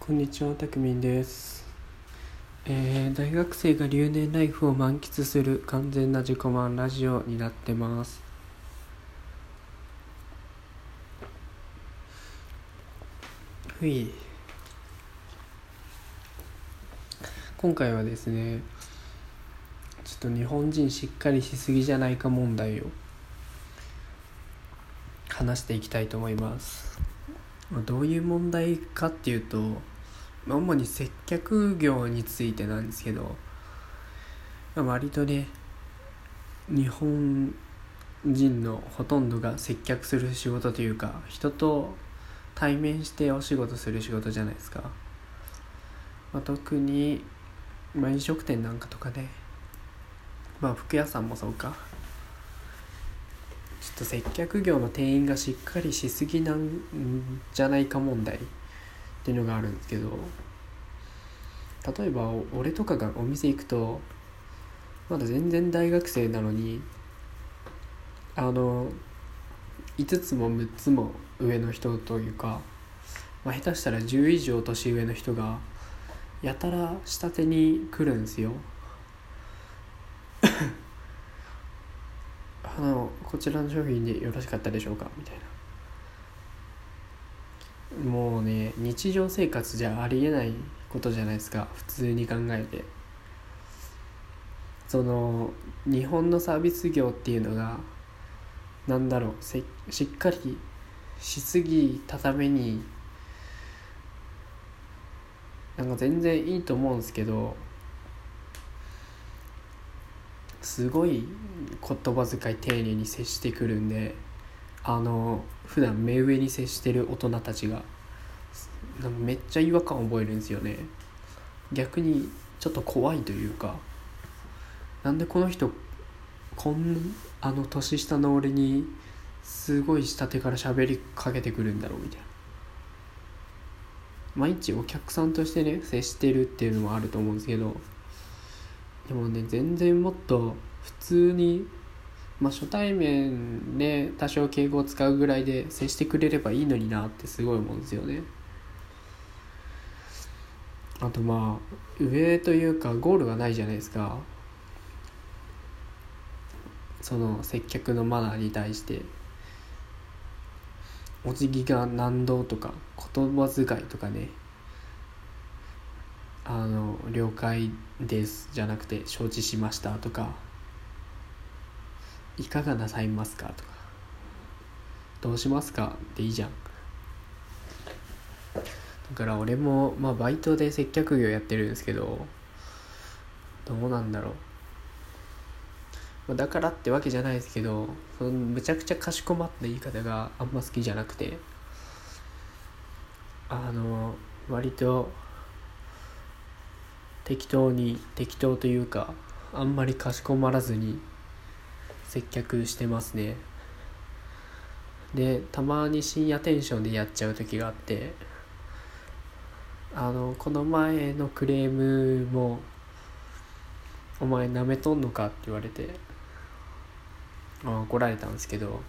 こんにちは、たくみんです。えー大学生が留年ライフを満喫する完全な自己満ラジオになってます。ふい。今回はですね、ちょっと日本人しっかりしすぎじゃないか問題を話していきたいと思います。まどういう問題かっていうと、主に接客業についてなんですけど、ま割とね日本人のほとんどが接客する仕事というか人と対面してお仕事する仕事じゃないですか、まあ、特に、ま、飲食店なんかとかねまあ服屋さんもそうかと接客業の店員がしっかりしすぎなんじゃないか問題っていうのがあるんですけど例えば俺とかがお店行くとまだ全然大学生なのにあの5つも6つも上の人というか、まあ、下手したら10以上年上の人がやたら下手に来るんですよ。あのこちらの商品でよろしかったでしょうか？みたいな。もうね日常生活じゃありえないことじゃないですか。普通に考えて。その日本のサービス業っていうのがなんだろうせしっかりしすぎたためになんか全然いいと思うんですけどすごい言葉遣い丁寧に接してくるんであの普段目上に接してる大人たちがめっちゃ違和感覚えるんですよね。逆にちょっと怖いというかなんでこの人こんあの年下の俺にすごい下手から喋りかけてくるんだろうみたいな。毎日お客さんとしてね接してるっていうのもあると思うんですけどでもね全然もっと普通にまあ初対面で多少敬語を使うぐらいで接してくれればいいのになってすごい思うんですよね。あとまあ上というかゴールがないじゃないですか。その接客のマナーに対して。お辞儀が何度とか言葉遣いとかね。あの「了解です」じゃなくて「承知しました」とか「いかがなさいますか?」とか「どうしますか?」っていいじゃんだから俺もまあバイトで接客業やってるんですけどどうなんだろうまあだからってわけじゃないですけどそのむちゃくちゃかしこまった言い方があんま好きじゃなくてあの割と適当に適当というかあんまりかしこまらずに接客してますねでたまに深夜テンションでやっちゃう時があってあのこの前のクレームも「お前なめとんのか?」って言われてあ怒られたんですけど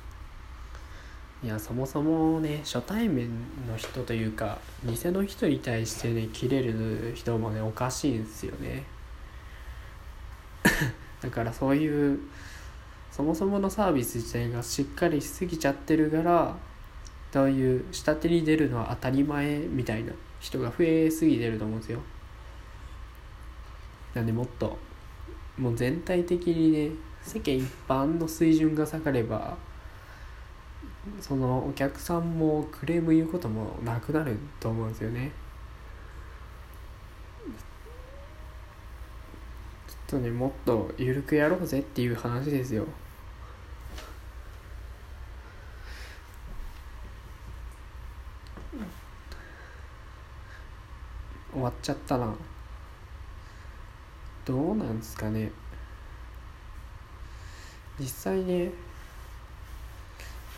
いやそもそもね初対面の人というか店の人に対してね切れる人もねおかしいんですよね。だからそういうそもそものサービス自体がしっかりしすぎちゃってるからそういう下手に出るのは当たり前みたいな人が増えすぎてると思うんですよ。なんでもっともう全体的にね世間一般の水準が下がればそのお客さんもクレーム言うこともなくなると思うんですよね。ちょっとねもっと緩くやろうぜっていう話ですよ。終わっちゃったなどうなんですかね。実際ね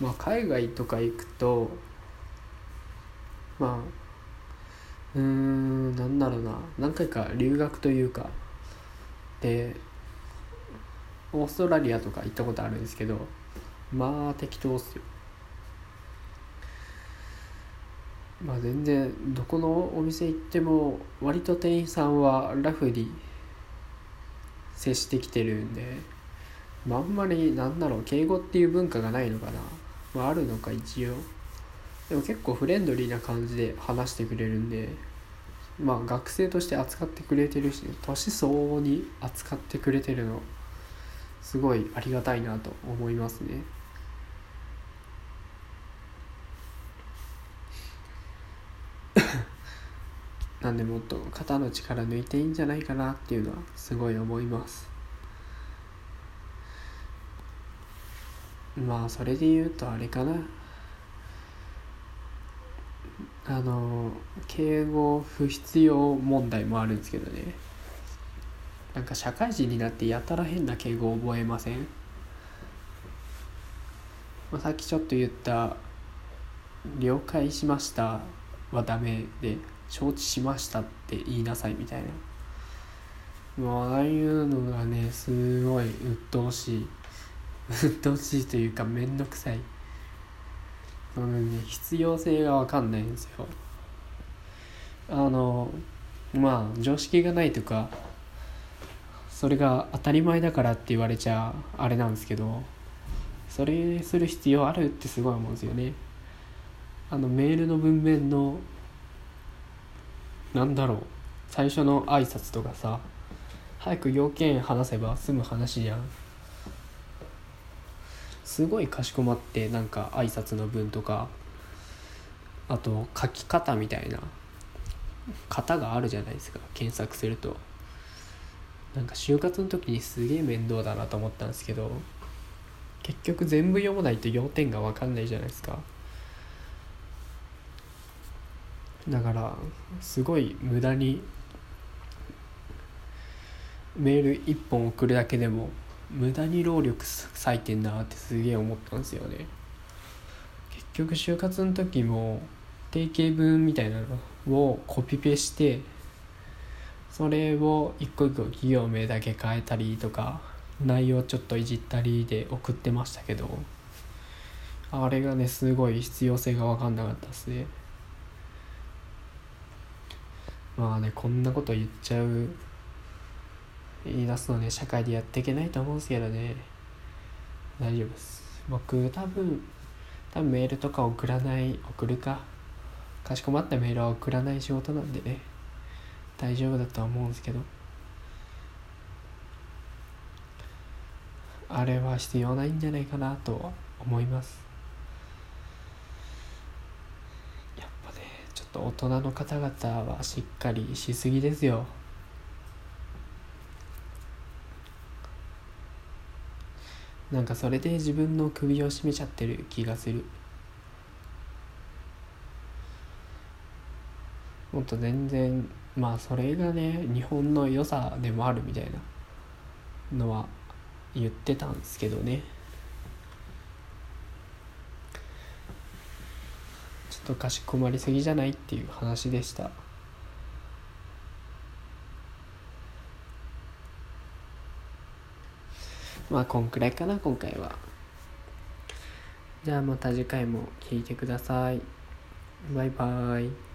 まあ海外とか行くとまあうんなんだろうな。何回か留学というかでオーストラリアとか行ったことあるんですけどまあ適当っすよ。まあ全然どこのお店行っても割と店員さんはラフに接してきてるんで、まあ、あんまりなんだろう敬語っていう文化がないのかな、まあ、あるのか一応でも結構フレンドリーな感じで話してくれるんでまあ学生として扱ってくれてるし年相応に扱ってくれてるのすごいありがたいなと思いますね。なんでもっと肩の力抜いていいんじゃないかなっていうのはすごい思いますまあそれで言うとあれかな。あの敬語不必要問題もあるんですけどね。なんか社会人になってやたら変な敬語を覚えません、まあ、さっきちょっと言った「了解しました」はダメで承知しましたって言いなさいみたいな。もうああいうのがねすごい鬱陶しい。鬱陶しいというか面倒くさい。そのね必要性が分かんないんですよ。あのまあ常識がないとかそれが当たり前だからって言われちゃあれなんですけどそれする必要あるってすごい思うんですよね。あのメールの文面のなんだろう最初の挨拶とかさ早く要件話せば済む話じゃん。すごいかしこまってなんか挨拶の文とかあと書き方みたいな型があるじゃないですか検索すると。なんか就活の時にすげえ面倒だなと思ったんですけど結局全部読まないと要点が分かんないじゃないですか。だからすごい無駄にメール1本送るだけでも無駄に労力割いてんなってすげえ思ったんですよね。結局就活の時も定型文みたいなのをコピペしてそれを一個一個企業名だけ変えたりとか内容ちょっといじったりで送ってましたけどあれがねすごい必要性が分かんなかったですね。まあねこんなこと言っちゃう言い出すのね社会でやっていけないと思うんですけどね。大丈夫です。僕多分多分メールとか送らない送るかかしこまったメールは送らない仕事なんでね。大丈夫だとは思うんですけど。あれは必要ないんじゃないかなと思います。やっぱねちょっと大人の方々はしっかりしすぎですよ。なんかそれで自分の首を絞めちゃってる気がする。もっと全然まあそれがね日本の良さでもあるみたいなのは言ってたんですけどね。ちょっとかしこまりすぎじゃない？っていう話でした。まあこんくらいかな今回は。じゃあまた次回も聞いてください。バイバイ。